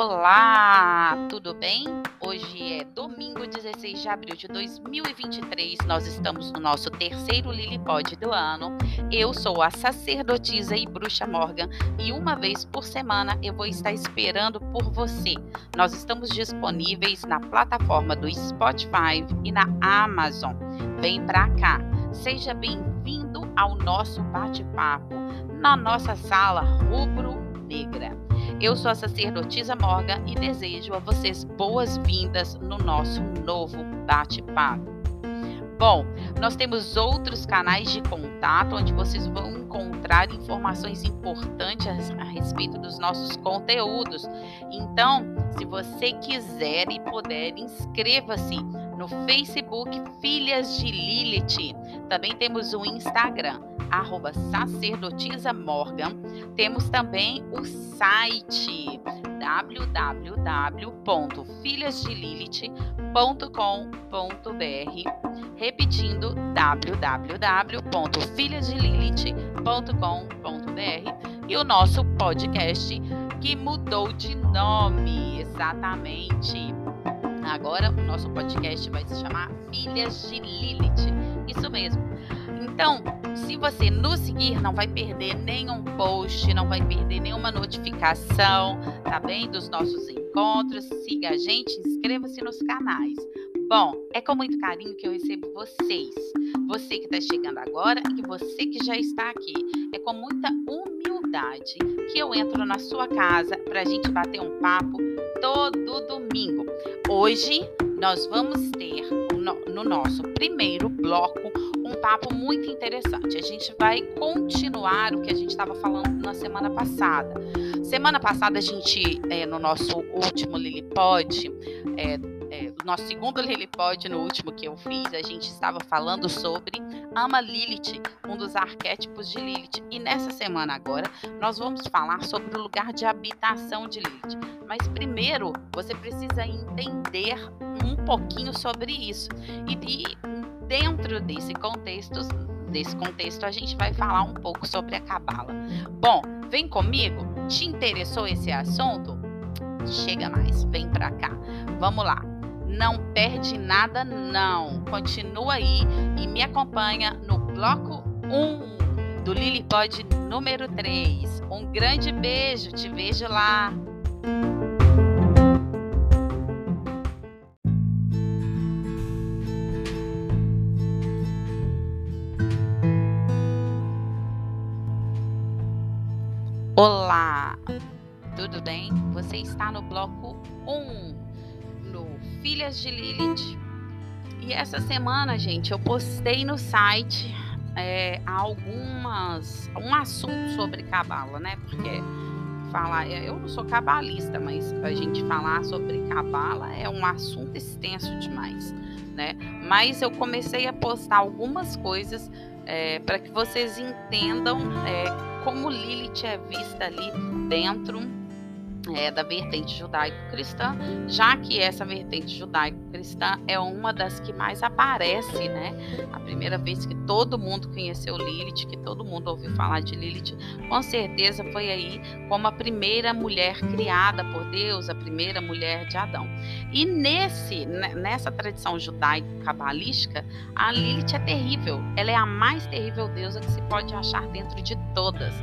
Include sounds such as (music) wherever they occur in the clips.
Olá, tudo bem? Hoje é domingo 16 de abril de 2023. Nós estamos no nosso terceiro Lilipod do ano. Eu sou a sacerdotisa e bruxa Morgan e uma vez por semana eu vou estar esperando por você. Nós estamos disponíveis na plataforma do Spotify e na Amazon. Vem pra cá. Seja bem-vindo ao nosso bate-papo na nossa sala rubro-negra. Eu sou a sacerdotisa Morgan e desejo a vocês boas-vindas no nosso novo bate-papo. Bom, nós temos outros canais de contato onde vocês vão encontrar informações importantes a respeito dos nossos conteúdos. Então, se você quiser e puder, inscreva-se no Facebook Filhas de Lilith. Também temos o Instagram arroba sacerdotisa Morgan. Temos também o site www.filhasdelilith.com.br repetindo www.filhasdelilith.com.br e o nosso podcast que mudou de nome exatamente. Agora o nosso podcast vai se chamar Filhas de Lilith. Isso mesmo. Então, se você nos seguir, não vai perder nenhum post, não vai perder nenhuma notificação, tá bem? Dos nossos encontros. Siga a gente, inscreva-se nos canais. Bom, é com muito carinho que eu recebo vocês. Você que está chegando agora e você que já está aqui. É com muita humildade que eu entro na sua casa para a gente bater um papo todo domingo. Hoje nós vamos ter no nosso primeiro bloco um papo muito interessante. A gente vai continuar o que a gente estava falando na semana passada. Semana passada, a gente, é, no nosso último Lilipod, é, é, nosso segundo Lilipod, no último que eu fiz, a gente estava falando sobre Ama Lilith, um dos arquétipos de Lilith. E nessa semana agora, nós vamos falar sobre o lugar de habitação de Lilith. Mas primeiro, você precisa entender um pouquinho sobre isso. E, e dentro desse contexto, desse contexto, a gente vai falar um pouco sobre a cabala. Bom, vem comigo. Te interessou esse assunto? Chega mais, vem pra cá. Vamos lá. Não perde nada, não. Continua aí e me acompanha no bloco 1 do Lilipod número 3. Um grande beijo, te vejo lá. Olá, tudo bem? Você está no bloco 1, no Filhas de Lilith. E essa semana, gente, eu postei no site é, algumas um assunto sobre cabala, né? Porque falar, eu não sou cabalista, mas a gente falar sobre cabala é um assunto extenso demais, né? Mas eu comecei a postar algumas coisas é, para que vocês entendam é, como Lilith é vista ali dentro é, da vertente judaico-cristã, já que essa vertente judaico-cristã é uma das que mais aparece, né? A primeira vez que todo mundo conheceu Lilith, que todo mundo ouviu falar de Lilith, com certeza foi aí como a primeira mulher criada por Deus, a primeira mulher de Adão. E nesse, nessa tradição judaico-cabalística, a Lilith é terrível. Ela é a mais terrível deusa que se pode achar dentro de todas.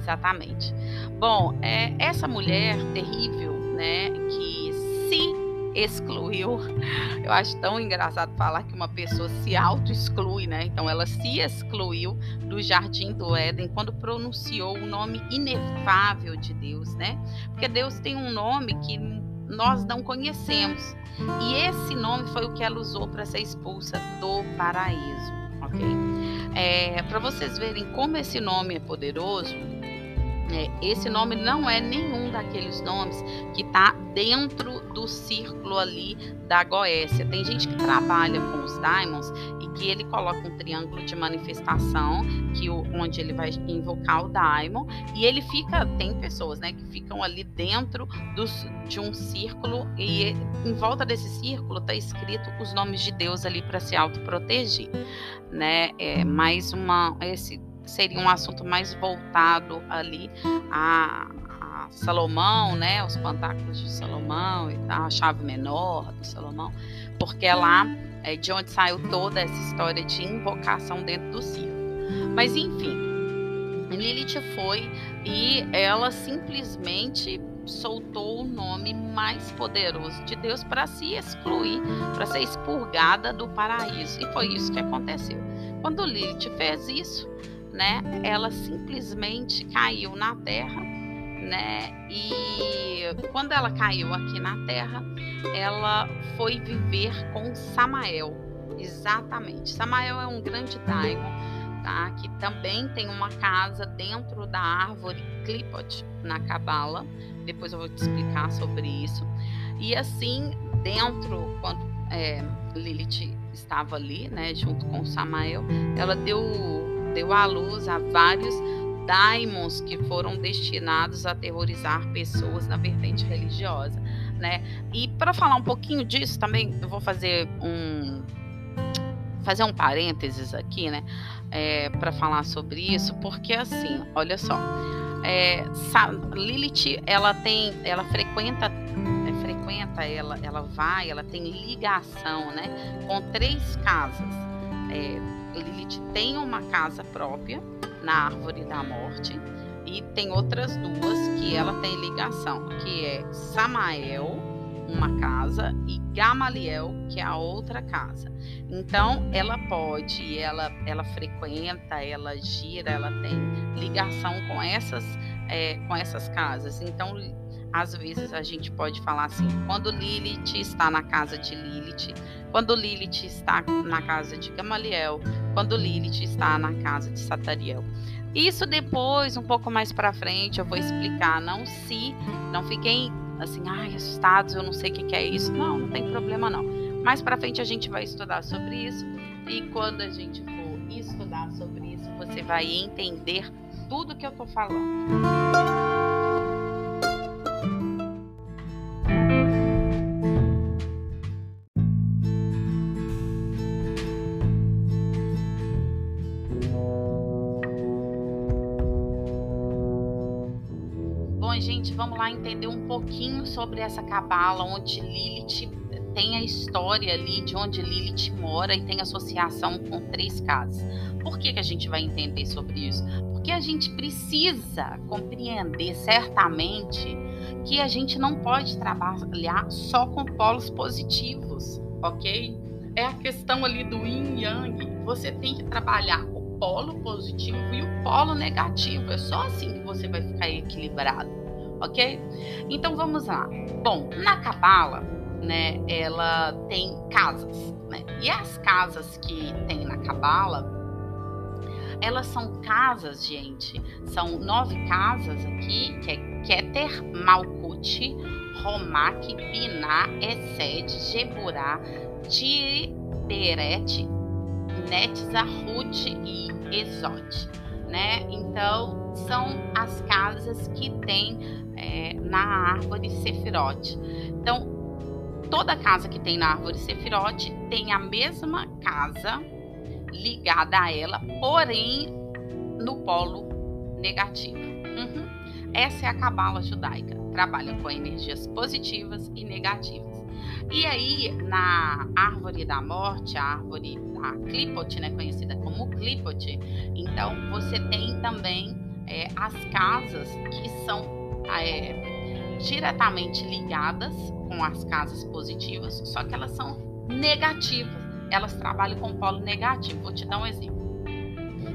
Exatamente. Bom, é, essa mulher terrível, né, que se excluiu, (laughs) eu acho tão engraçado falar que uma pessoa se auto-exclui, né? Então ela se excluiu do jardim do Éden quando pronunciou o nome inefável de Deus, né? Porque Deus tem um nome que nós não conhecemos. E esse nome foi o que ela usou para ser expulsa do paraíso, ok? É, para vocês verem como esse nome é poderoso, esse nome não é nenhum daqueles nomes que está dentro do círculo ali da Goécia. Tem gente que trabalha com os diamonds e que ele coloca um triângulo de manifestação, que o, onde ele vai invocar o diamond, e ele fica, tem pessoas, né, que ficam ali dentro dos, de um círculo e em volta desse círculo está escrito os nomes de Deus ali para se autoproteger, né? É mais uma esse seria um assunto mais voltado ali a, a Salomão, né, os pantáculos de Salomão e tal, a chave menor do Salomão, porque é lá é de onde saiu toda essa história de invocação dentro do circo. Mas enfim, Lilith foi e ela simplesmente soltou o nome mais poderoso de Deus para se excluir, para ser expurgada do paraíso. E foi isso que aconteceu. Quando Lilith fez isso, né, ela simplesmente caiu na terra, né? E quando ela caiu aqui na terra, ela foi viver com Samael. Exatamente. Samael é um grande daimon tá? Que também tem uma casa dentro da árvore Clipot na Cabala. Depois eu vou te explicar sobre isso. E assim, dentro, quando é, Lilith estava ali, né, junto com Samael, ela deu, deu à luz a vários daimons que foram destinados a aterrorizar pessoas na vertente religiosa, né? E para falar um pouquinho disso também, eu vou fazer um fazer um parênteses aqui, né, é, para falar sobre isso, porque assim, olha só, é, Lilith, ela tem, ela frequenta, é, frequenta, ela, ela vai, ela tem ligação, né, com três casas. É, Lilith tem uma casa própria na árvore da morte e tem outras duas que ela tem ligação, que é Samael uma casa e Gamaliel, que é a outra casa. Então, ela pode, ela, ela frequenta, ela gira, ela tem ligação com essas, é, com essas casas. Então, às vezes a gente pode falar assim: quando Lilith está na casa de Lilith, quando Lilith está na casa de Gamaliel, quando Lilith está na casa de Satariel. Isso depois, um pouco mais para frente, eu vou explicar. Não se, não fiquem assim, ai, assustados, eu não sei o que, é isso. Não, não tem problema não. Mais para frente a gente vai estudar sobre isso e quando a gente for estudar sobre isso, você vai entender tudo que eu tô falando. Entender um pouquinho sobre essa cabala, onde Lilith tem a história ali de onde Lilith mora e tem associação com três casas. Por que, que a gente vai entender sobre isso? Porque a gente precisa compreender certamente que a gente não pode trabalhar só com polos positivos, ok? É a questão ali do yin yang. Você tem que trabalhar o polo positivo e o polo negativo. É só assim que você vai ficar equilibrado ok? Então vamos lá. Bom, na Cabala, né, ela tem casas, né? E as casas que tem na Cabala, elas são casas, gente, são nove casas aqui, que é Keter, Malkut, Romak, Biná, Essed, Geburá, Tiberet, Netzahut e Exote, né? Então, são as casas que tem é, na árvore Sefirote. Então, toda casa que tem na árvore Sefirote tem a mesma casa ligada a ela, porém no polo negativo. Uhum. Essa é a cabala judaica. Trabalha com energias positivas e negativas. E aí, na árvore da morte, a árvore da Klipot, né, conhecida como Klipot, então você tem também é, as casas que são é, diretamente ligadas com as casas positivas, só que elas são negativas. Elas trabalham com polo negativo. Vou te dar um exemplo.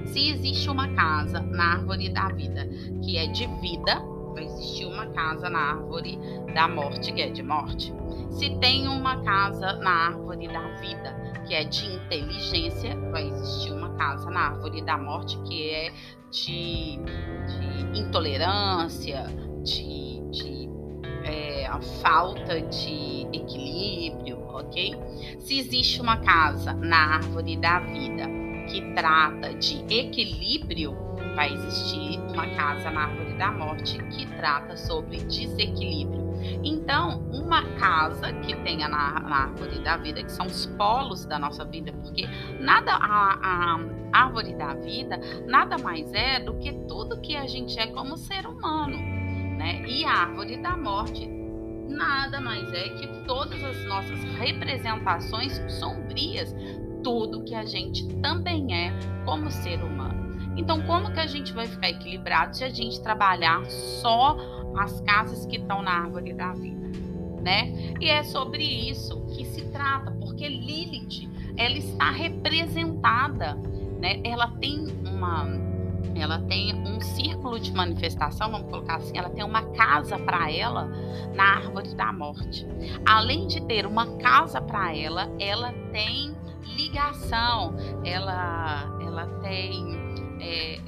Se existe uma casa na árvore da vida que é de vida, vai existir uma casa na árvore da morte, que é de morte. Se tem uma casa na árvore da vida, que é de inteligência, vai existir uma casa na árvore da morte, que é de, de intolerância, de, de é, falta de equilíbrio, ok? Se existe uma casa na árvore da vida que trata de equilíbrio, vai existir uma casa na árvore da morte que trata sobre desequilíbrio. Então, uma casa que tenha na, na, árvore da vida, que são os polos da nossa vida, porque nada a, a árvore da vida nada mais é do que tudo que a gente é como ser humano né? E a árvore da morte nada mais é que todas as nossas representações sombrias, tudo que a gente também é como ser humano. Então, como que a gente vai ficar equilibrado se a gente trabalhar só as casas que estão na árvore da vida, né? E é sobre isso que se trata, porque Lilith, ela está representada, né? Ela tem uma ela tem um círculo de manifestação, vamos colocar assim, ela tem uma casa para ela na árvore da morte. Além de ter uma casa para ela, ela tem ligação, ela, ela tem é,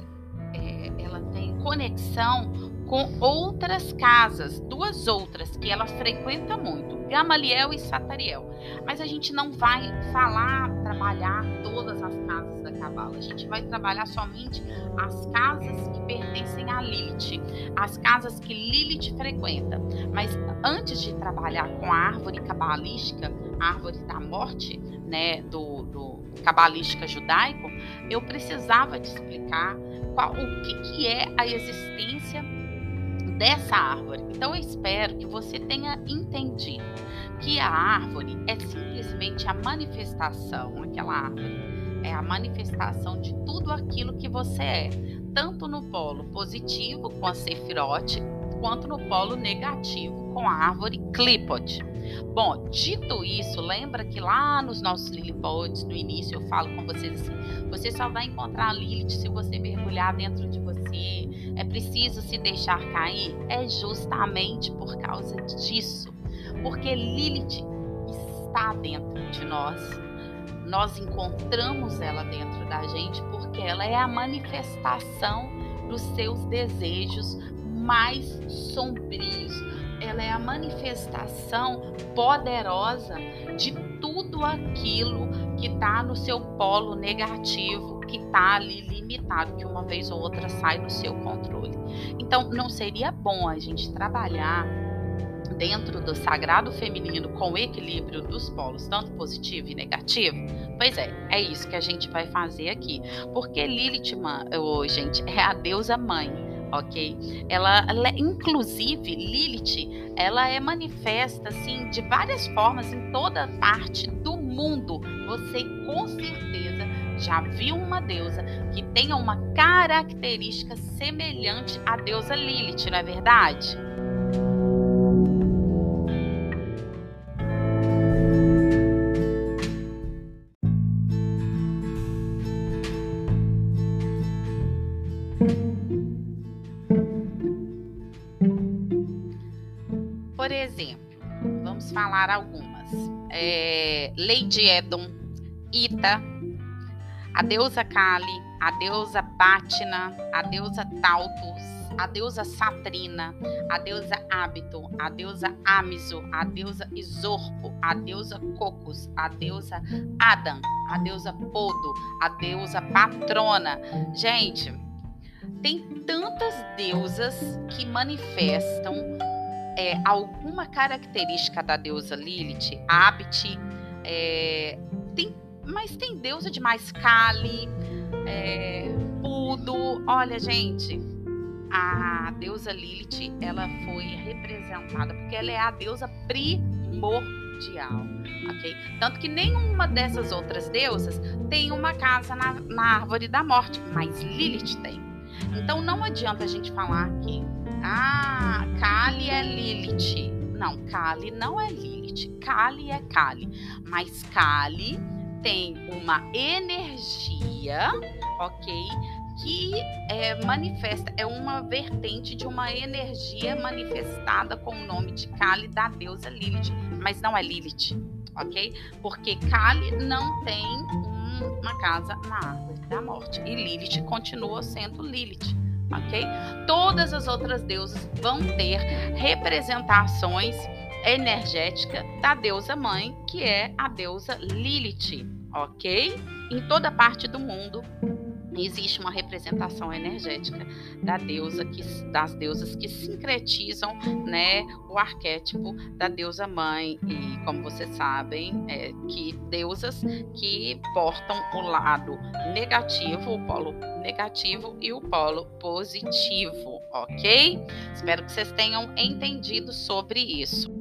é, ela tem conexão com outras casas, duas outras que ela frequenta muito, Gamaliel e Satariel. Mas a gente não vai falar, trabalhar todas as casas da Cabala. A gente vai trabalhar somente as casas que pertencem a Lilith, as casas que Lilith frequenta. Mas antes de trabalhar com a árvore cabalística, a árvore da morte, né, do, do cabalística judaico, eu precisava te explicar qual, o que, que é a existência dessa árvore. Então eu espero que você tenha entendido que a árvore é simplesmente a manifestação, aquela árvore é a manifestação de tudo aquilo que você é, tanto no polo positivo com a Sefirote, quanto no polo negativo com a árvore Clipot. Bom, dito isso, lembra que lá nos nossos Lilipods, no início, eu falo com vocês assim: você só vai encontrar a Lilith se você mergulhar dentro de você. É preciso se deixar cair? É justamente por causa disso. Porque Lilith está dentro de nós. Nós encontramos ela dentro da gente porque ela é a manifestação dos seus desejos mais sombrios, ela é a manifestação poderosa de tudo aquilo que está no seu polo negativo, que está ali limitado, que uma vez ou outra sai do seu controle. Então, não seria bom a gente trabalhar dentro do sagrado feminino com o equilíbrio dos polos, tanto positivo e negativo? Pois é, é isso que a gente vai fazer aqui. Porque Lilith, gente, é a deusa mãe ok? Ela, ela, inclusive, Lilith, ela é manifesta assim de várias formas em toda parte do mundo. Você com certeza já viu uma deusa que tenha uma característica semelhante à deusa Lilith, não é verdade? Falar algumas. É, Lady Edom, Ita, a deusa Kali, a deusa Batna, a deusa Tautus, a deusa Satrina, a deusa Hábito, a deusa Amiso, a deusa Isorpo, a deusa Cocos, a deusa Adam, a deusa Podo, a deusa Patrona. Gente, tem tantas deusas que manifestam é, alguma característica da deusa Lilith, Abit, é, tem, mas tem deusa demais, Kali, é. Olha, gente, a deusa Lilith, ela foi representada porque ela é a deusa primordial, ok? Tanto que nenhuma dessas outras deusas tem uma casa na, na árvore da morte, mas Lilith tem. Então não adianta a gente falar que ah, Kali é Lilith. Não, Kali não é Lilith. Kali é Kali. Mas Kali tem uma energia, ok? Que é, manifesta, é uma vertente de uma energia manifestada com o nome de Kali da deusa Lilith, mas não é Lilith, ok? Porque Kali não tem um, uma casa na árvore da morte e Lilith continua sendo Lilith ok? Todas as outras deusas vão ter representações energéticas da deusa mãe, que é a deusa Lilith, ok? Em toda parte do mundo existe uma representação energética da deusa que, das deusas que sincretizam né, o arquétipo da deusa mãe e como vocês sabem é, que deusas que portam o lado negativo o polo negativo e o polo positivo ok? Espero que vocês tenham entendido sobre isso.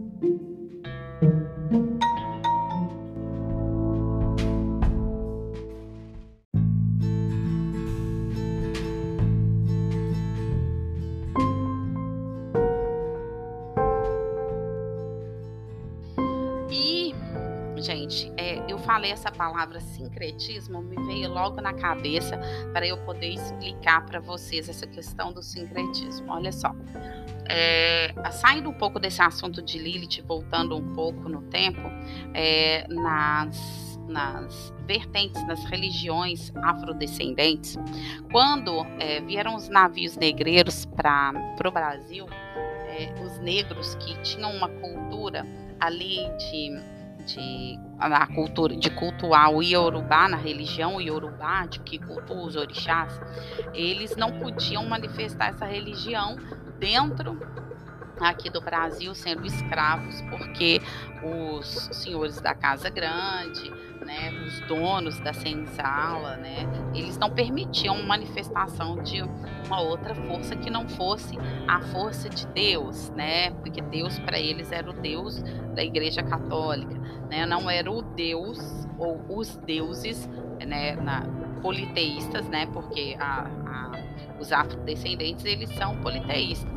Essa palavra sincretismo, me veio logo na cabeça para eu poder explicar para vocês essa questão do sincretismo. Olha só, é, saindo um pouco desse assunto de Lilith, voltando um pouco no tempo, é, nas, nas vertentes, nas religiões afrodescendentes, quando é, vieram os navios negreiros para o Brasil, é, os negros que tinham uma cultura ali de de cultura de cultuar o Yorubá na religião Yorubá, de que cultua os orixás, eles não podiam manifestar essa religião dentro aqui do Brasil sendo escravos, porque os senhores da casa grande, né, os donos da senzala, né, eles não permitiam manifestação de uma outra força que não fosse a força de Deus, né, porque Deus para eles era o Deus da Igreja Católica, né, não era o Deus ou os deuses, né, na, politeístas, né, porque a, a, os afrodescendentes eles são politeístas.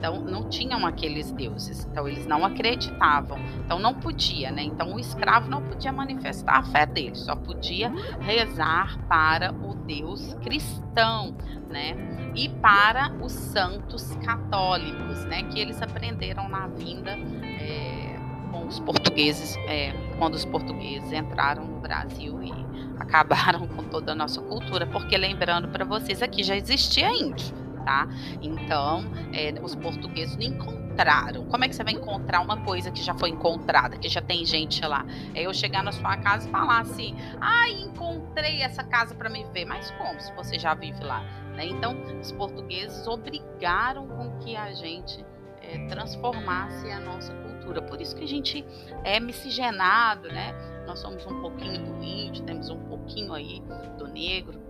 Então não tinham aqueles deuses, então eles não acreditavam, então não podia, né? Então o escravo não podia manifestar a fé dele, só podia rezar para o Deus cristão, né? E para os santos católicos, né? Que eles aprenderam na vinda é, com os portugueses, é, quando os portugueses entraram no Brasil e (laughs) acabaram com toda a nossa cultura, porque lembrando para vocês aqui já existia índio tá? Então, é, os portugueses não encontraram. Como é que você vai encontrar uma coisa que já foi encontrada, que já tem gente lá? É eu chegar na sua casa e falar assim: ah, encontrei essa casa para me ver. Mas como, se você já vive lá? Né? Então, os portugueses obrigaram com que a gente é, transformasse a nossa cultura. Por isso que a gente é miscigenado, né? Nós somos um pouquinho do índio, temos um pouquinho aí do negro,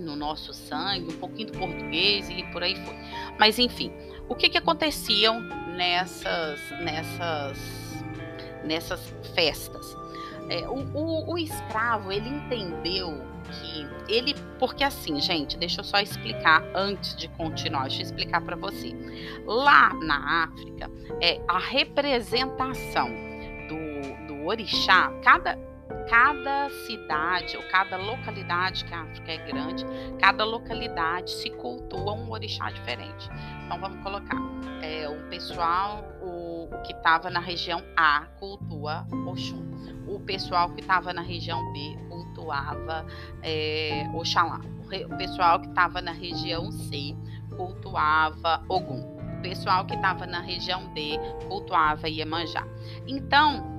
no nosso sangue, um pouquinho do português e por aí foi. Mas enfim, o que que aconteciam nessas nessas nessas festas? É, o, o, o escravo ele entendeu que ele, porque assim, gente, deixa eu só explicar antes de continuar, deixa eu explicar para você. Lá na África, é a representação do, do orixá, cada cada cidade ou cada localidade, que a África é grande, cada localidade se cultua um orixá diferente. Então vamos colocar é, o pessoal o, que estava na região A cultua Oxum, o pessoal que estava na região B cultuava é, Oxalá, o pessoal que estava na região C cultuava Ogum, o pessoal que estava na região D cultuava Iemanjá. Então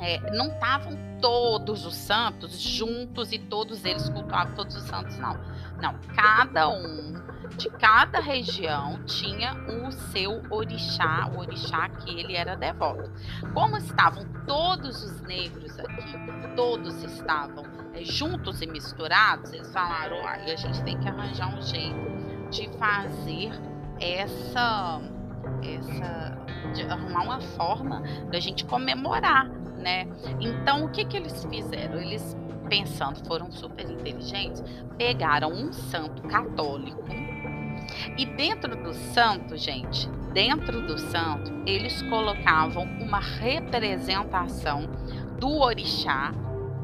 é, não estavam todos os santos juntos e todos eles cultuavam todos os santos, não. Não, cada um de cada região tinha o seu orixá, o orixá que ele era devoto. Como estavam todos os negros aqui, todos estavam é, juntos e misturados, eles falaram: aí a gente tem que arranjar um jeito de fazer essa, essa, de arrumar uma forma da gente comemorar né? Então, o que que eles fizeram? Eles, pensando, foram super inteligentes, pegaram um santo católico e dentro do santo, gente, dentro do santo, eles colocavam uma representação do orixá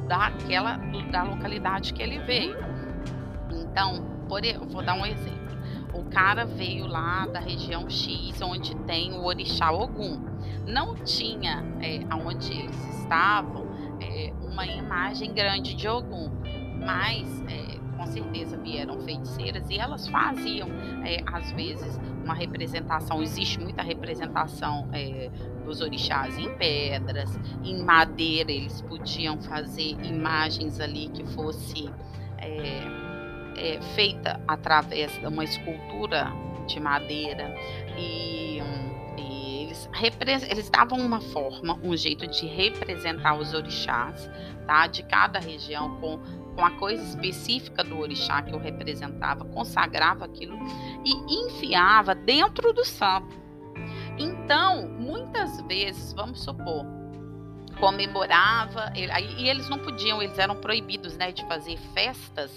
daquela da localidade que ele veio. Então, por, vou dar um exemplo. O cara veio lá da região X, onde tem o orixá Ogum. Não tinha é, onde eles estavam é, uma imagem grande de Ogum, mas é, com certeza vieram feiticeiras e elas faziam, é, às vezes, uma representação. Existe muita representação é, dos orixás em pedras, em madeira, eles podiam fazer imagens ali que fosse é, é, feita através de uma escultura de madeira e, e eles eles davam uma forma, um jeito de representar os orixás, tá? De cada região com, com a coisa específica do orixá que o representava, consagrava aquilo e enfiava dentro do santo. Então, muitas vezes, vamos supor, comemorava, e eles não podiam, eles eram proibidos né, de fazer festas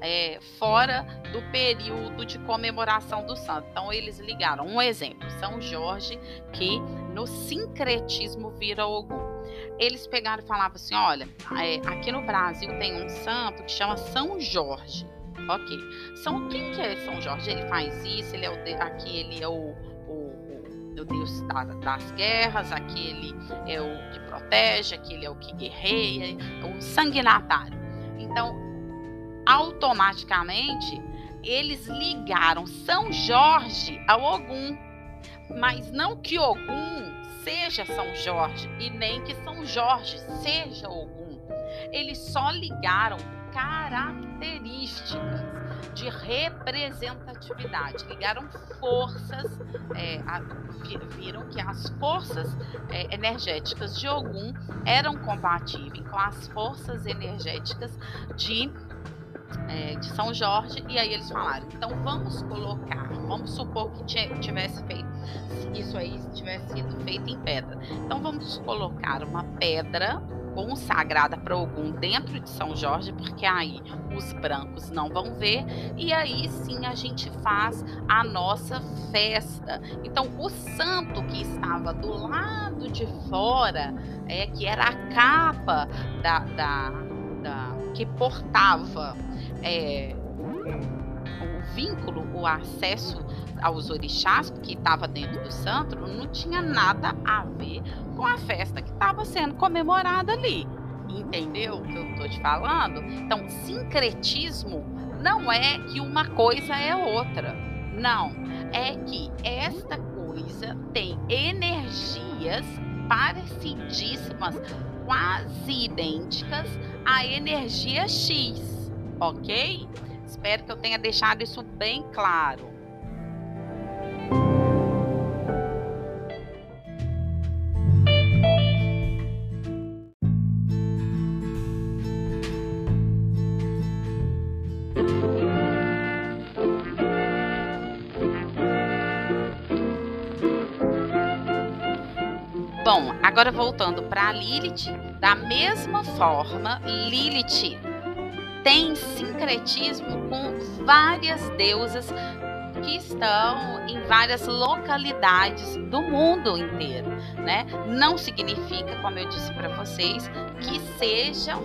é, fora do período de comemoração do santo. Então, eles ligaram. Um exemplo, São Jorge, que no sincretismo vira Ogum. Eles pegaram e falavam assim: olha, é, aqui no Brasil tem um santo que chama São Jorge. Ok. São, quem que é São Jorge? Ele faz isso, ele é o, aqui ele é o o Deus das guerras, aquele é o que protege, aquele é o que guerreia, é o sanguinatário. Então, automaticamente, eles ligaram São Jorge ao Ogum, mas não que Ogum seja São Jorge e nem que São Jorge seja Ogum. Eles só ligaram características de representatividade. Ligaram forças, é, a, viram que as forças é, energéticas de Ogum eram compatíveis com as forças energéticas de é, de São Jorge, e aí eles falaram: então vamos colocar, vamos supor que tivesse feito isso aí tivesse sido feito em pedra. Então vamos colocar uma pedra consagrada para Ogum dentro de São Jorge, porque aí os brancos não vão ver e aí sim a gente faz a nossa festa. Então o santo que estava do lado de fora, é que era a capa da, da, da que portava é, o vínculo, o acesso aos orixás, que estava dentro do santo, não tinha nada a ver com a festa que estava sendo comemorada ali. Entendeu o que eu estou te falando? Então, sincretismo não é que uma coisa é outra. Não. É que esta coisa tem energias parecidíssimas, quase idênticas à energia X. Ok? Espero que eu tenha deixado isso bem claro. Bom, agora voltando para Lilith, da mesma forma, Lilith tem sincretismo com várias deusas que estão em várias localidades do mundo inteiro, né? Não significa, como eu disse para vocês, que sejam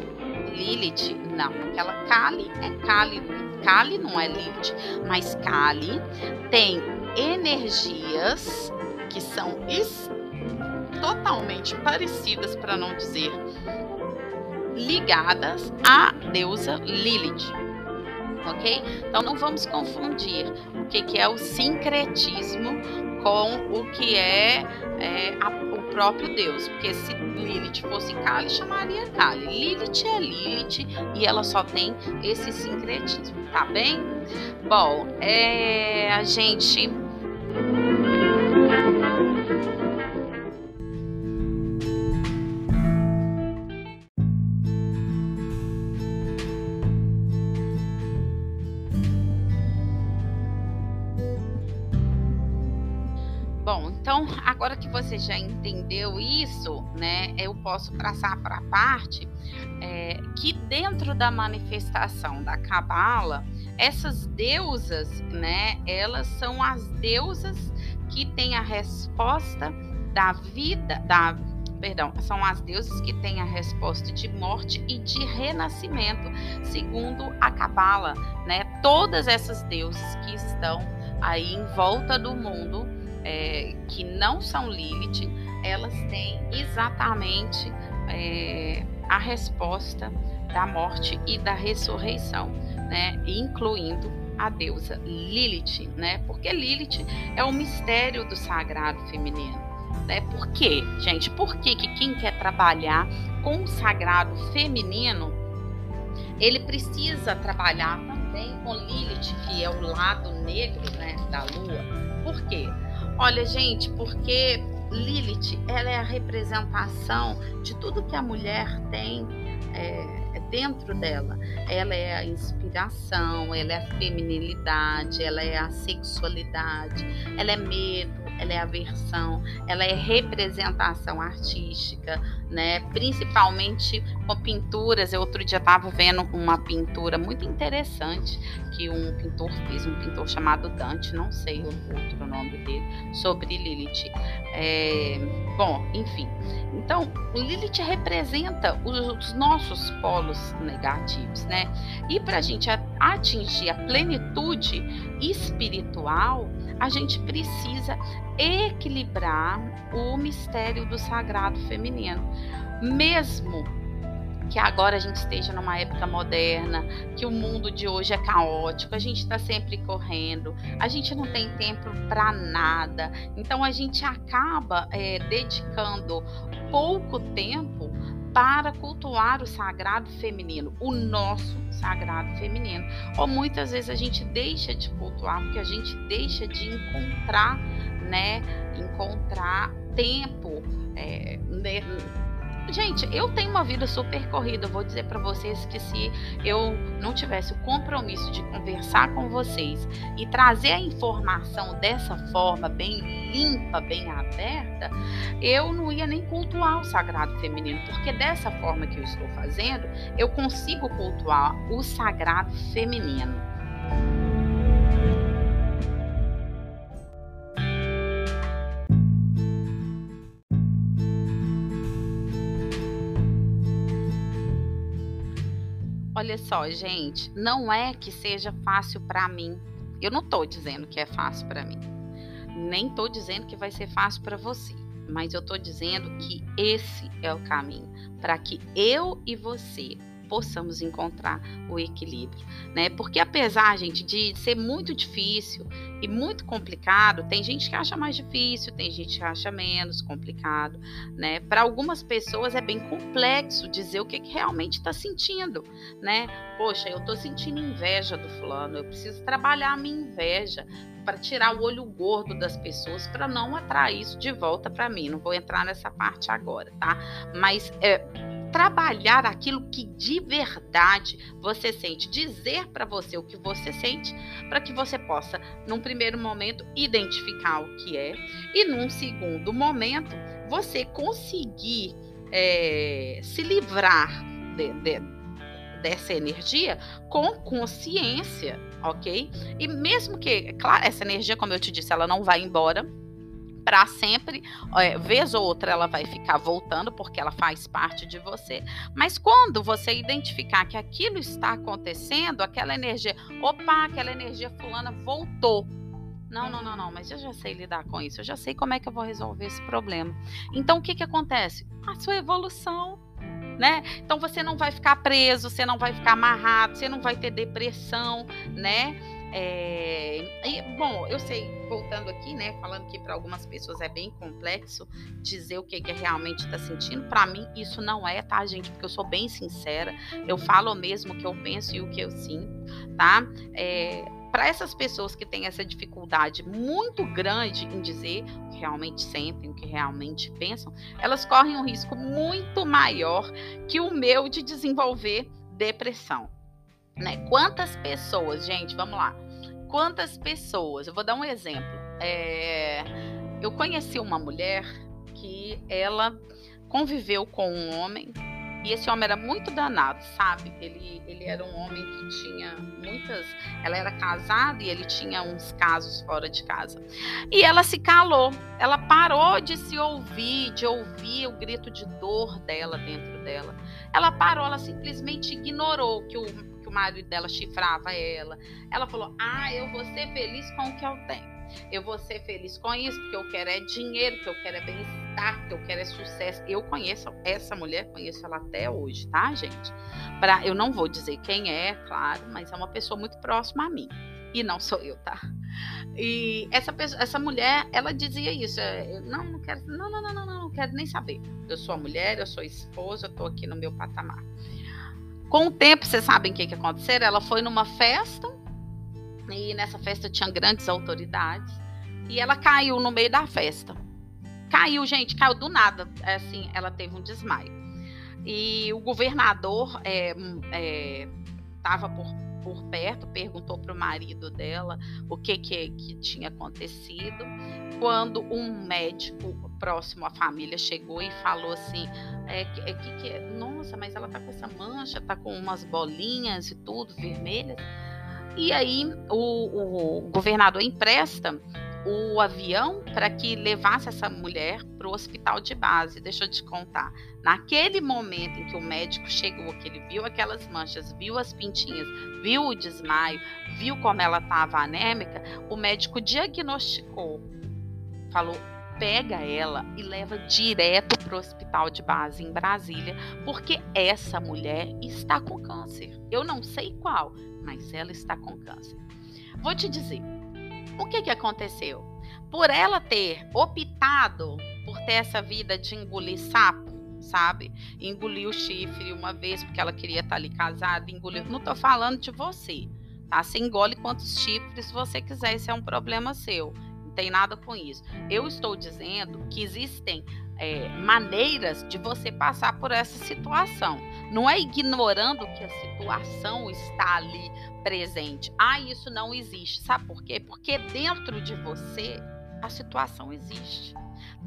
Lilith, não. Aquela Kali é Kali, Kali não é Lilith, mas Kali tem energias que são totalmente parecidas, para não dizer ligadas à deusa Lilith. Ok? Então não vamos confundir o que, que é o sincretismo com o que é, é a, o próprio Deus. Porque se Lilith fosse Kali, chamaria Kali. Lilith é Lilith e ela só tem esse sincretismo, tá bem? Bom, é, a gente agora que você já entendeu isso, né, eu posso traçar para a parte é, que dentro da manifestação da Cabala, essas deusas, né, elas são as deusas que têm a resposta da vida, da perdão, são as deusas que têm a resposta de morte e de renascimento, segundo a Cabala, né? Todas essas deusas que estão aí em volta do mundo é, que não são Lilith, elas têm exatamente é, a resposta da morte e da ressurreição, né? incluindo a deusa Lilith, né? Porque Lilith é o mistério do sagrado feminino, né? Por quê, gente? Por que, que quem quer trabalhar com o sagrado feminino, ele precisa trabalhar também com Lilith, que é o lado negro, né, da lua? Por quê? Olha, gente, porque Lilith, ela é a representação de tudo que a mulher tem é, dentro dela. Ela é a inspiração, ela é a feminilidade, ela é a sexualidade, ela é medo, ela é aversão, ela é representação artística, né? Principalmente com pinturas. Eu outro dia estava vendo uma pintura muito interessante que um pintor fez, um pintor chamado Dante, não sei o outro nome dele, sobre Lilith. É, bom, enfim. Então, Lilith representa os nossos polos negativos, né? E para a gente atingir a plenitude espiritual, a gente precisa equilibrar o mistério do sagrado feminino. Mesmo que agora a gente esteja numa época moderna, que o mundo de hoje é caótico, a gente está sempre correndo, a gente não tem tempo para nada, então a gente acaba é, dedicando pouco tempo para cultuar o sagrado feminino, o nosso sagrado feminino. Ou muitas vezes a gente deixa de cultuar porque a gente deixa de encontrar, né, encontrar tempo é, né, Gente, eu tenho uma vida super corrida. Eu vou dizer para vocês que se eu não tivesse o compromisso de conversar com vocês e trazer a informação dessa forma, bem limpa, bem aberta, eu não ia nem cultuar o sagrado feminino, porque dessa forma que eu estou fazendo, eu consigo cultuar o sagrado feminino. Olha só, gente, não é que seja fácil para mim. Eu não estou dizendo que é fácil para mim. Nem estou dizendo que vai ser fácil para você. Mas eu estou dizendo que esse é o caminho para que eu e você possamos encontrar o equilíbrio, né? Porque apesar, gente, de ser muito difícil e muito complicado, tem gente que acha mais difícil, tem gente que acha menos complicado, né? Para algumas pessoas é bem complexo dizer o que, que realmente está sentindo, né? Poxa, eu estou sentindo inveja do fulano, eu preciso trabalhar a minha inveja para tirar o olho gordo das pessoas para não atrair isso de volta para mim. Não vou entrar nessa parte agora, tá? Mas é, trabalhar aquilo que de verdade você sente, dizer para você o que você sente, para que você possa, num primeiro momento, identificar o que é, e num segundo momento, você conseguir é, se livrar de, de, dessa energia com consciência, ok? E mesmo que, claro, essa energia, como eu te disse, ela não vai embora para sempre. É, vez ou outra ela vai ficar voltando porque ela faz parte de você. Mas quando você identificar que aquilo está acontecendo, aquela energia, opa, aquela energia fulana voltou. Não, não, não, não, mas eu já sei lidar com isso, eu já sei como é que eu vou resolver esse problema. Então o que, que acontece? A sua evolução. Né? Então você não vai ficar preso, você não vai ficar amarrado, você não vai ter depressão, né? É, e, bom, eu sei, voltando aqui, né, falando que para algumas pessoas é bem complexo dizer o que, que realmente está sentindo. Para mim, isso não é, tá, gente? Porque eu sou bem sincera, eu falo mesmo o que eu penso e o que eu sinto, tá? É, para essas pessoas que têm essa dificuldade muito grande em dizer o que realmente sentem, o que realmente pensam, elas correm um risco muito maior que o meu de desenvolver depressão. Né? Quantas pessoas, gente, vamos lá, quantas pessoas, eu vou dar um exemplo. É, eu conheci uma mulher que ela conviveu com um homem e esse homem era muito danado, sabe? Ele, ele era um homem que tinha muitas. Ela era casada e ele tinha uns casos fora de casa. E ela se calou. Ela parou de se ouvir, de ouvir o grito de dor dela dentro dela. Ela parou, ela simplesmente ignorou que o marido dela chifrava ela. Ela falou: Ah, eu vou ser feliz com o que eu tenho. Eu vou ser feliz com isso, porque eu quero é dinheiro, porque eu quero é bem-estar, porque eu quero é sucesso. Eu conheço essa mulher, conheço ela até hoje, tá, gente? Pra, eu não vou dizer quem é, claro, mas é uma pessoa muito próxima a mim. E não sou eu, tá? E essa, pessoa, essa mulher, ela dizia isso. É, eu não, não quero, não, não, não, não, não, não quero nem saber. Eu sou a mulher, eu sou esposa, eu tô aqui no meu patamar. Com o tempo, vocês sabem o que, que aconteceu? Ela foi numa festa e nessa festa tinha grandes autoridades e ela caiu no meio da festa. caiu, gente, caiu do nada. Assim, ela teve um desmaio. E o governador estava é, é, por, por perto, perguntou para o marido dela o que, que, que tinha acontecido. Quando um médico próximo à família chegou e falou assim: é, que, que, que, Mas ela tá com essa mancha, tá com umas bolinhas e tudo vermelhas. E aí o, o governador empresta o avião para que levasse essa mulher para o hospital de base. Deixa eu te contar. Naquele momento em que o médico chegou, que ele viu aquelas manchas, viu as pintinhas, viu o desmaio, viu como ela estava anêmica, o médico diagnosticou, falou: pega ela e leva direto para o hospital de base em Brasília, porque essa mulher está com câncer. Eu não sei qual, mas ela está com câncer. Vou te dizer, o que, que aconteceu? Por ela ter optado por ter essa vida de engolir sapo, sabe? Engoliu o chifre uma vez porque ela queria estar ali casada, engoliu. Não estou falando de você, tá? Você engole quantos chifres você quiser, isso é um problema seu. Tem nada com isso. Eu estou dizendo que existem é, maneiras de você passar por essa situação. Não é ignorando que a situação está ali presente. Ah, isso não existe. Sabe por quê? Porque dentro de você a situação existe.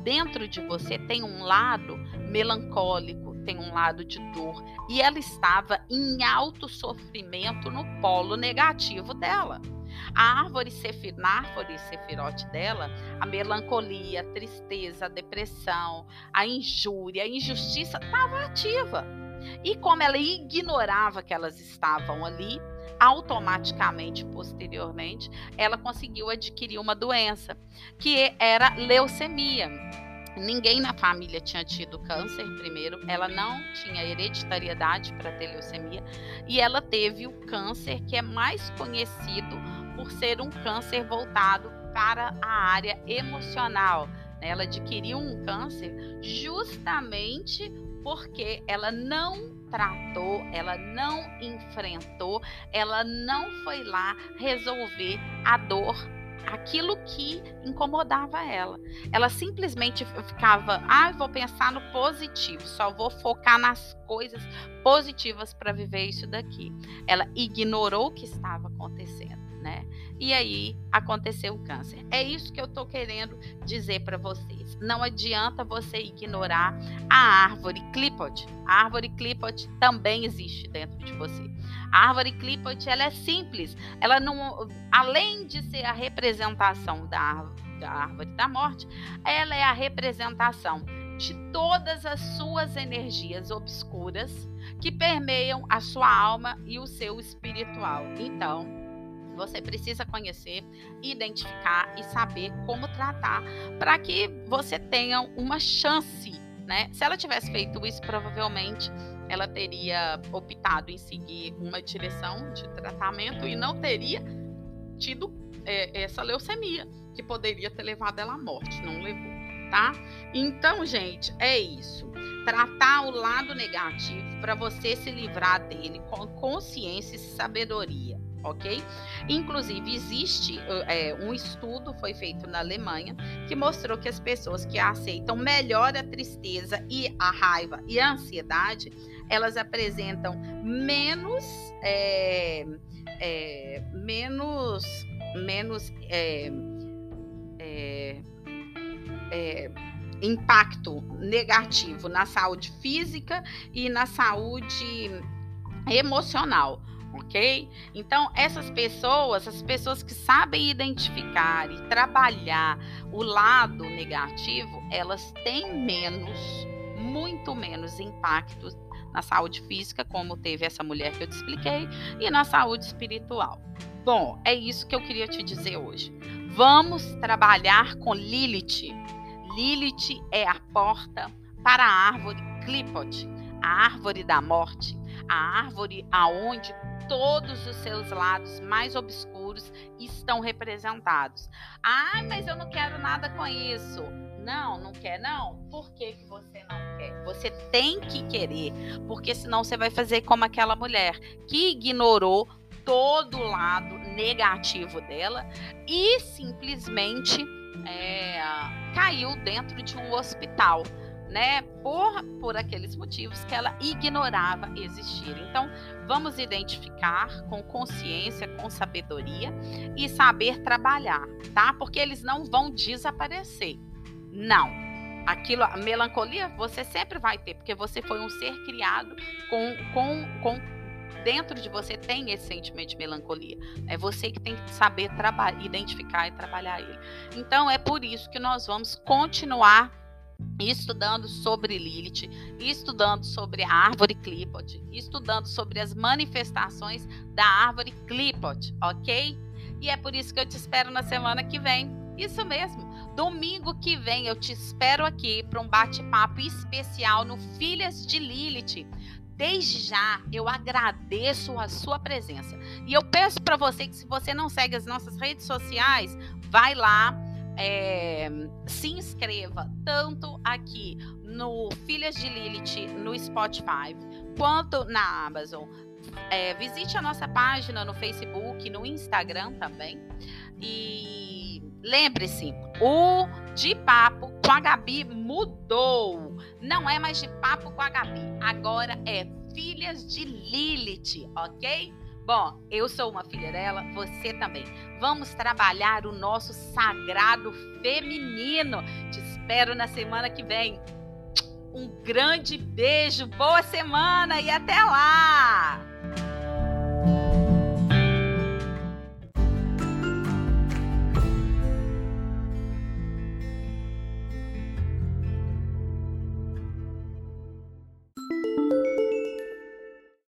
Dentro de você tem um lado melancólico, tem um lado de dor. E ela estava em alto sofrimento no polo negativo dela. A árvore sefir, na árvore sefirote dela, a melancolia, a tristeza, a depressão, a injúria, a injustiça estava ativa. E como ela ignorava que elas estavam ali, automaticamente, posteriormente, ela conseguiu adquirir uma doença, que era leucemia. Ninguém na família tinha tido câncer, primeiro, ela não tinha hereditariedade para ter leucemia, e ela teve o câncer que é mais conhecido por ser um câncer voltado para a área emocional. Né? Ela adquiriu um câncer justamente porque ela não tratou, ela não enfrentou, ela não foi lá resolver a dor, aquilo que incomodava ela. Ela simplesmente ficava, ah, vou pensar no positivo, só vou focar nas coisas positivas para viver isso daqui. Ela ignorou o que estava acontecendo né? E aí aconteceu o câncer. É isso que eu tô querendo dizer para vocês. Não adianta você ignorar a árvore Clipot. A árvore Clipot também existe dentro de você. A árvore Clipot, ela é simples. Ela não, além de ser a representação da da árvore da morte, ela é a representação de todas as suas energias obscuras que permeiam a sua alma e o seu espiritual. Então, você precisa conhecer, identificar e saber como tratar para que você tenha uma chance, né? Se ela tivesse feito isso, provavelmente ela teria optado em seguir uma direção de tratamento e não teria tido é, essa leucemia que poderia ter levado ela à morte, não levou, tá? Então, gente, é isso. Tratar o lado negativo para você se livrar dele com consciência e sabedoria ok? Inclusive, existe é, um estudo, foi feito na Alemanha, que mostrou que as pessoas que aceitam melhor a tristeza e a raiva e a ansiedade, elas apresentam menos. É, é, menos. menos. É, é, é, impacto negativo na saúde física e na saúde emocional ok? Então, essas pessoas, as pessoas que sabem identificar e trabalhar o lado negativo, elas têm menos, muito menos impacto na saúde física, como teve essa mulher que eu te expliquei, e na saúde espiritual. Bom, é isso que eu queria te dizer hoje. Vamos trabalhar com Lilith. Lilith é a porta para a árvore Clipot, a árvore da morte, a árvore aonde todos os seus lados mais obscuros estão representados. Ah, mas eu não quero nada com isso. Não, não quer não? Por que, que você não quer? Você tem que querer, porque senão você vai fazer como aquela mulher que ignorou todo o lado negativo dela e simplesmente é, caiu dentro de um hospital né, por, por aqueles motivos que ela ignorava existir. Então, vamos identificar com consciência, com sabedoria e saber trabalhar, tá? Porque eles não vão desaparecer. Não. Aquilo, a melancolia você sempre vai ter, porque você foi um ser criado com, com, com dentro de você tem esse sentimento de melancolia. É você que tem que saber identificar e trabalhar ele. Então é por isso que nós vamos continuar estudando sobre Lilith, estudando sobre a árvore Clipot, estudando sobre as manifestações da árvore Clipot, ok? E é por isso que eu te espero na semana que vem. Isso mesmo. Domingo que vem eu te espero aqui para um bate-papo especial no Filhas de Lilith. Desde já eu agradeço a sua presença. E eu peço para você que se você não segue as nossas redes sociais, vai lá, é, se inscreva tanto aqui no Filhas de Lilith no Spotify quanto na Amazon. É, visite a nossa página no Facebook, no Instagram também. E lembre-se, o de papo com a Gabi mudou. Não é mais de papo com a Gabi, agora é Filhas de Lilith, ok? Bom, eu sou uma filha dela, você também. Vamos trabalhar o nosso sagrado feminino. Te espero na semana que vem. Um grande beijo, boa semana e até lá!